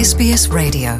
SBS Radio.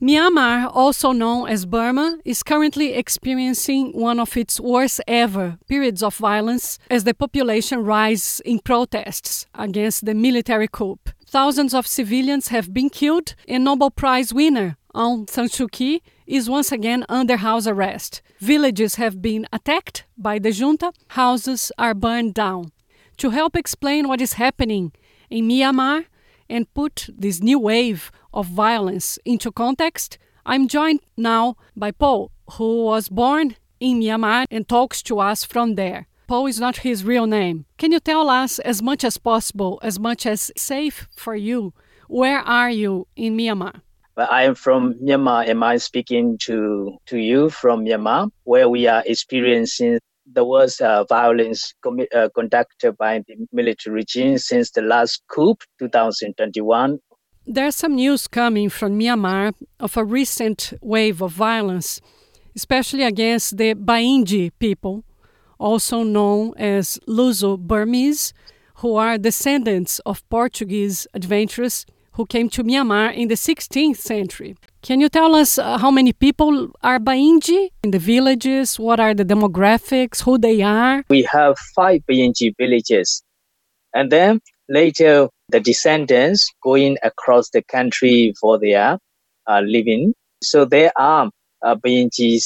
Myanmar, also known as Burma, is currently experiencing one of its worst ever periods of violence as the population rises in protests against the military coup. Thousands of civilians have been killed, and Nobel Prize winner Aung San Suu Kyi is once again under house arrest. Villages have been attacked by the junta, houses are burned down. To help explain what is happening in Myanmar and put this new wave of violence into context, I'm joined now by Paul, who was born in Myanmar and talks to us from there. Paul is not his real name. Can you tell us as much as possible, as much as safe for you, where are you in Myanmar? But I am from Myanmar and I'm speaking to, to you from Myanmar, where we are experiencing the was uh, violence uh, conducted by the military regime since the last coup, 2021. There's some news coming from Myanmar of a recent wave of violence, especially against the Bayingyi people, also known as Luso Burmese, who are descendants of Portuguese adventurers who came to Myanmar in the 16th century. Can you tell us uh, how many people are Bayingyi in the villages? What are the demographics? Who they are? We have five Bayingyi villages. And then later, the descendants going across the country for their uh, living. So there are uh,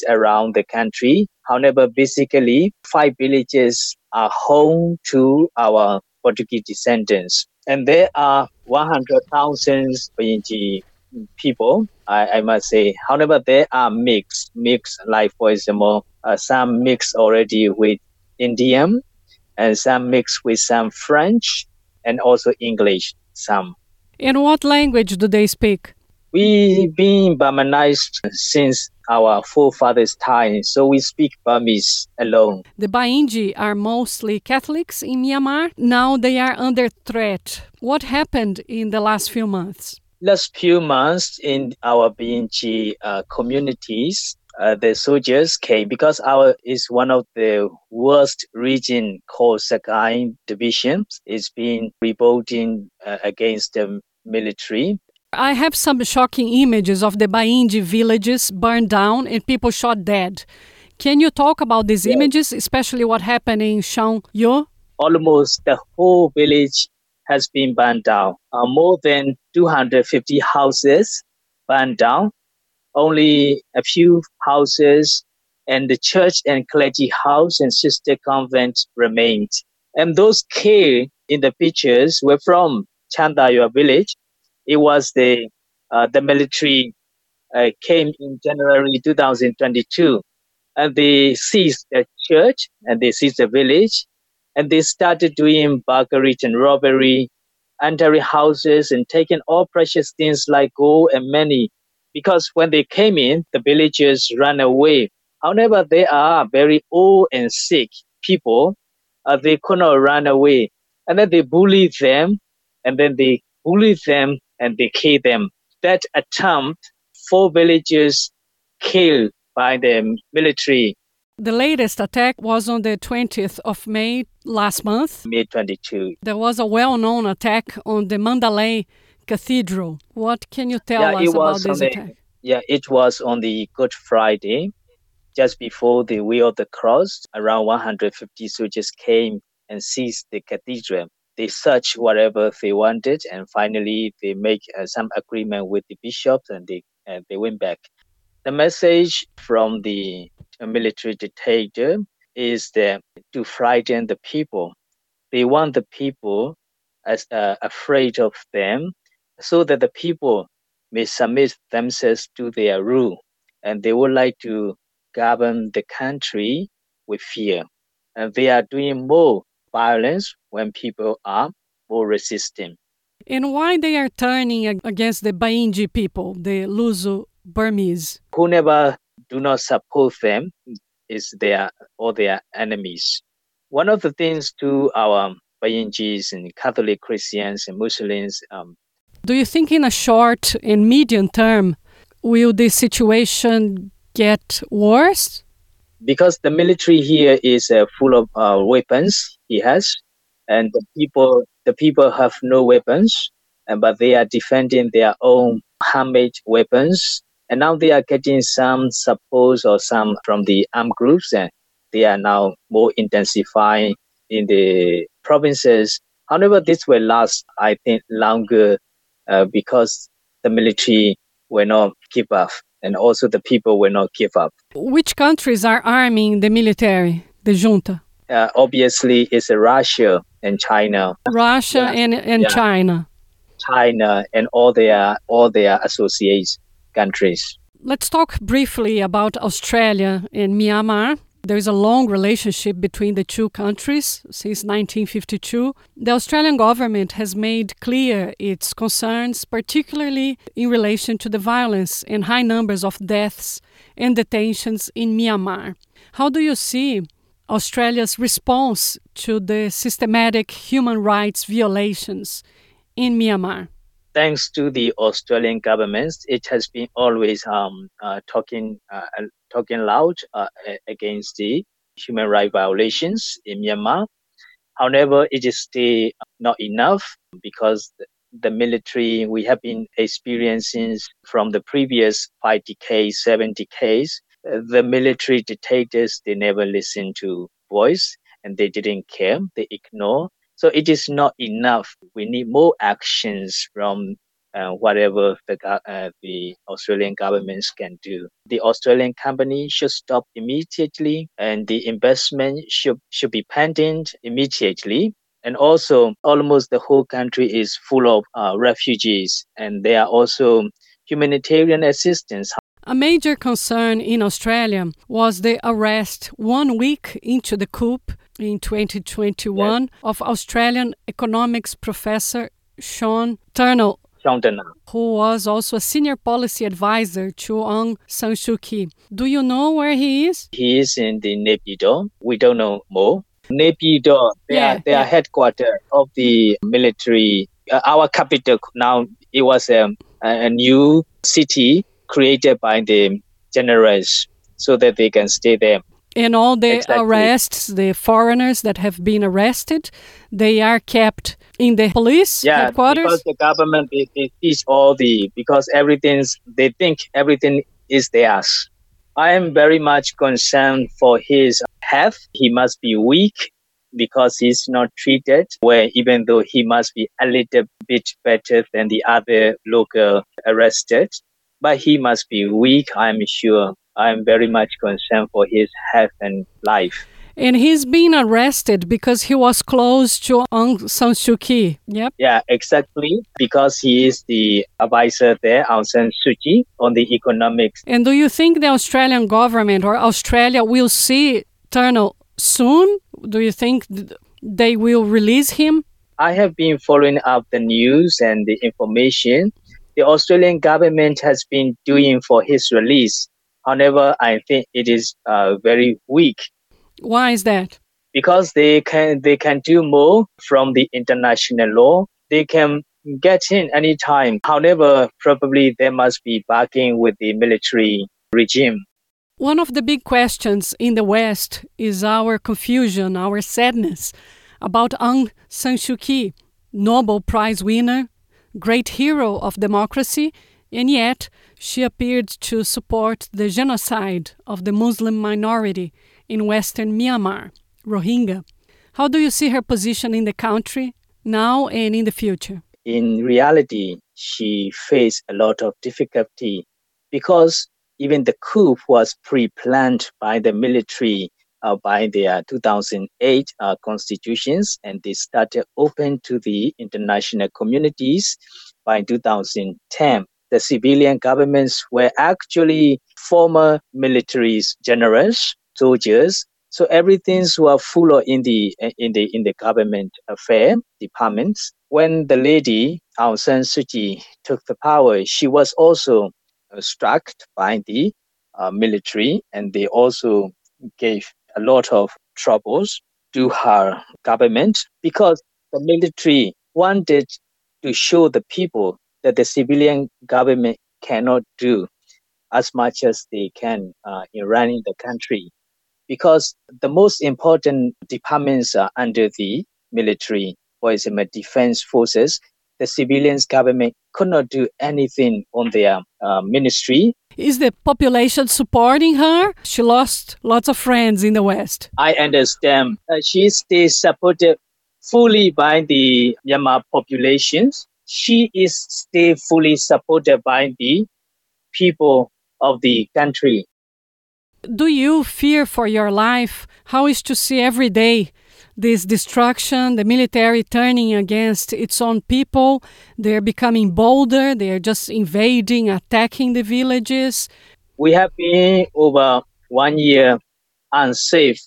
around the country. However, basically, five villages are home to our Portuguese descendants. And there are 100,000 Bayingyi people, I, I, must say. However, there are mixed, mixed, like for example, uh, some mixed already with Indian and some mixed with some French and also English, some. In what language do they speak? We've been Burmanized since our forefathers' time, so we speak Burmese alone. The Bayingyi are mostly Catholics in Myanmar. Now they are under threat. What happened in the last few months? Last few months in our Bayingyi uh, communities, uh, the soldiers came because our is one of the worst region called Sagaing Division. It's been revolting uh, against the military. I have some shocking images of the Bayingyi villages burned down and people shot dead. Can you talk about these yes. images, especially what happened in Shangyo? Almost the whole village has been burned down. Uh, more than 250 houses burned down. Only a few houses and the church and clergy house and sister convent remained. And those killed in the pictures were from Chandayua village it was the uh, the military uh, came in January 2022, and they seized the church and they seized the village, and they started doing burglary and robbery, entering houses and taking all precious things like gold and money. Because when they came in, the villagers ran away. However, they are very old and sick people. Uh, they could not run away, and then they bullied them, and then they bullied them and they killed them. That attempt, four villagers killed by the military. The latest attack was on the 20th of May last month. May 22. There was a well known attack on the Mandalay Cathedral. What can you tell yeah, us about this the, attack? Yeah, it was on the Good Friday, just before the Way of the Cross. Around 150 soldiers came and seized the cathedral they searched whatever they wanted, and finally they make uh, some agreement with the bishops, and they uh, they went back. The message from the military dictator is that to frighten the people. They want the people as uh, afraid of them, so that the people may submit themselves to their rule, and they would like to govern the country with fear. And they are doing more violence when people are more resistant. And why they are turning against the Bayingyi people, the Luso Burmese? Who never do not support them is their or their enemies. One of the things to our Bayingyis and Catholic Christians and Muslims. Um, do you think in a short and medium term will this situation get worse? Because the military here is uh, full of uh, weapons, he has, and the people the people have no weapons but they are defending their own handmade weapons. And now they are getting some support or some from the armed groups, and they are now more intensifying in the provinces. However, this will last, I think, longer uh, because the military will not give up and also the people will not give up. Which countries are arming the military, the junta? Uh, obviously, it's Russia and China. Russia yeah. and, and yeah. China. China and all their all their associates countries. Let's talk briefly about Australia and Myanmar. There is a long relationship between the two countries since 1952. The Australian government has made clear its concerns, particularly in relation to the violence and high numbers of deaths and detentions in Myanmar. How do you see Australia's response to the systematic human rights violations in Myanmar? Thanks to the Australian government, it has been always um, uh, talking uh, talking loud uh, against the human rights violations in Myanmar. However, it is still not enough because the military we have been experiencing from the previous five decades, seven decades, the military dictators they never listen to voice and they didn't care, they ignore so it is not enough. We need more actions from uh, whatever the, uh, the Australian governments can do. The Australian company should stop immediately and the investment should, should be pending immediately. And also, almost the whole country is full of uh, refugees, and there are also humanitarian assistance. A major concern in Australia was the arrest one week into the coup in 2021 yes. of Australian economics professor Sean Turnell. Who was also a senior policy advisor to Aung San Suu Kyi. Do you know where he is? He is in the Naypyidaw. We don't know more. Naypyidaw, they yeah, are, they yeah. are headquarters of the military. Uh, our capital now, it was um, a new city created by the generals so that they can stay there. And all the exactly. arrests, the foreigners that have been arrested, they are kept in the police yeah, headquarters. because the government they, they teach all the because everything's they think everything is theirs. I am very much concerned for his health. He must be weak because he's not treated where even though he must be a little bit better than the other local arrested but he must be weak i'm sure I'm very much concerned for his health and life. And he's been arrested because he was close to Aung San Suu Kyi. Yep. Yeah, exactly. Because he is the advisor there, Aung San Suu Kyi, on the economics. And do you think the Australian government or Australia will see Turnell soon? Do you think they will release him? I have been following up the news and the information the Australian government has been doing for his release However, I think it is uh, very weak. Why is that? Because they can they can do more from the international law. They can get in anytime. However, probably they must be backing with the military regime. One of the big questions in the West is our confusion, our sadness about Aung San Suu Kyi, Nobel Prize winner, great hero of democracy, and yet she appeared to support the genocide of the Muslim minority in western Myanmar, Rohingya. How do you see her position in the country now and in the future? In reality, she faced a lot of difficulty because even the coup was pre-planned by the military by their 2008 uh, constitutions and they started open to the international communities by 2010 the civilian governments were actually former military generals, soldiers. So everything's were full in the in the in the government affair departments. When the lady Aung San Suu Kyi took the power, she was also uh, struck by the uh, military, and they also gave a lot of troubles to her government because the military wanted to show the people that the civilian government cannot do as much as they can uh, in running the country because the most important departments are under the military, for example, defense forces. The civilians government could not do anything on their uh, ministry. Is the population supporting her? She lost lots of friends in the West. I understand. Uh, she stays supported fully by the Myanmar populations. She is still fully supported by the people of the country. Do you fear for your life? How is to see every day this destruction, the military turning against its own people? They're becoming bolder, they're just invading, attacking the villages. We have been over one year unsafe.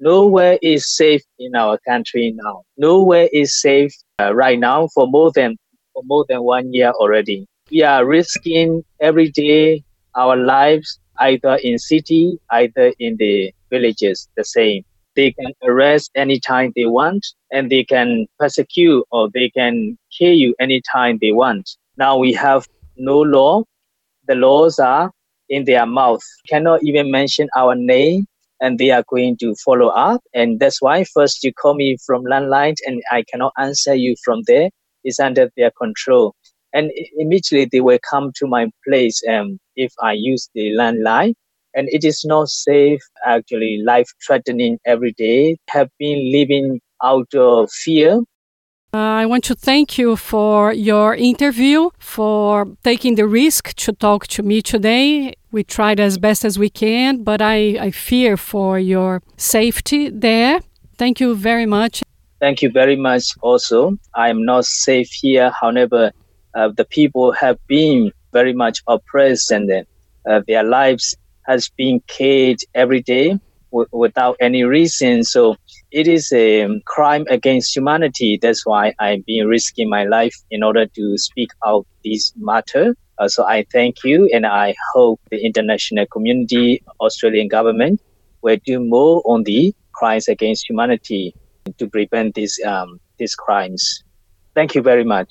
Nowhere is safe in our country now. Nowhere is safe uh, right now for more than for more than one year already. We are risking every day our lives either in city, either in the villages, the same. They can arrest anytime they want and they can persecute or they can kill you anytime they want. Now we have no law. The laws are in their mouth, cannot even mention our name and they are going to follow up. And that's why first you call me from landline and I cannot answer you from there. It's under their control and immediately they will come to my place um, if I use the landline. And it is not safe, actually, life threatening every day. Have been living out of fear. Uh, I want to thank you for your interview, for taking the risk to talk to me today. We tried as best as we can, but I, I fear for your safety there. Thank you very much. Thank you very much also. I am not safe here. However, uh, the people have been very much oppressed and uh, their lives has been killed every day w- without any reason. So it is a crime against humanity. That's why I've been risking my life in order to speak out this matter. Uh, so I thank you, and I hope the international community, Australian government, will do more on the crimes against humanity to prevent these um, these crimes. Thank you very much.